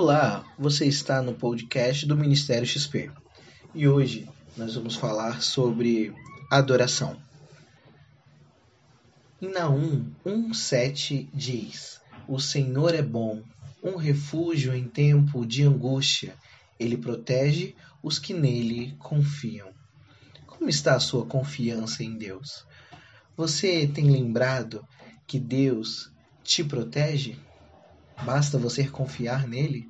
Olá, você está no podcast do Ministério XP e hoje nós vamos falar sobre adoração. Em Naum 1,7 diz: O Senhor é bom, um refúgio em tempo de angústia, ele protege os que nele confiam. Como está a sua confiança em Deus? Você tem lembrado que Deus te protege? Basta você confiar nele?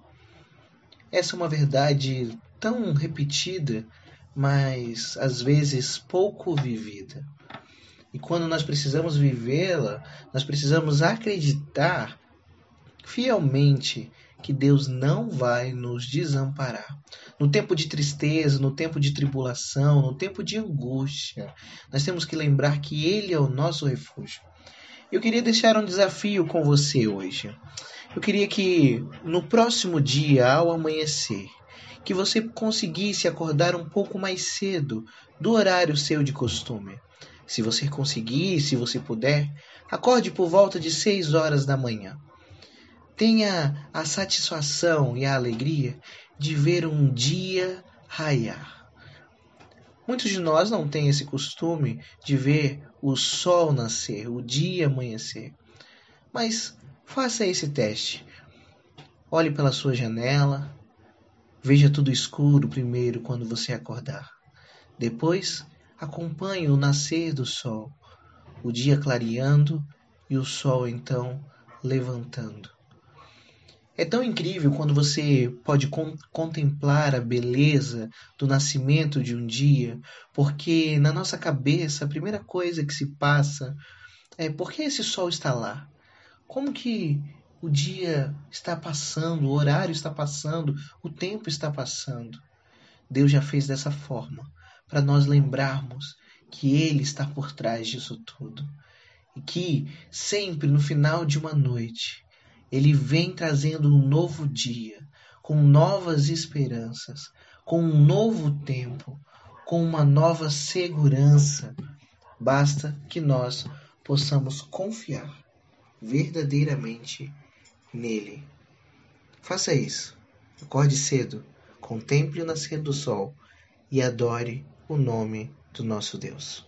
Essa é uma verdade tão repetida, mas às vezes pouco vivida. E quando nós precisamos vivê-la, nós precisamos acreditar fielmente que Deus não vai nos desamparar. No tempo de tristeza, no tempo de tribulação, no tempo de angústia, nós temos que lembrar que Ele é o nosso refúgio. Eu queria deixar um desafio com você hoje. Eu queria que no próximo dia, ao amanhecer, que você conseguisse acordar um pouco mais cedo do horário seu de costume. Se você conseguir, se você puder, acorde por volta de 6 horas da manhã. Tenha a satisfação e a alegria de ver um dia raiar. Muitos de nós não têm esse costume de ver o sol nascer, o dia amanhecer. Mas faça esse teste. Olhe pela sua janela, veja tudo escuro primeiro quando você acordar. Depois, acompanhe o nascer do sol, o dia clareando e o sol então levantando. É tão incrível quando você pode con contemplar a beleza do nascimento de um dia, porque na nossa cabeça a primeira coisa que se passa é por que esse sol está lá? Como que o dia está passando, o horário está passando, o tempo está passando? Deus já fez dessa forma, para nós lembrarmos que Ele está por trás disso tudo. E que sempre no final de uma noite, ele vem trazendo um novo dia, com novas esperanças, com um novo tempo, com uma nova segurança. Basta que nós possamos confiar verdadeiramente nele. Faça isso. Acorde cedo, contemple o nascer do sol e adore o nome do nosso Deus.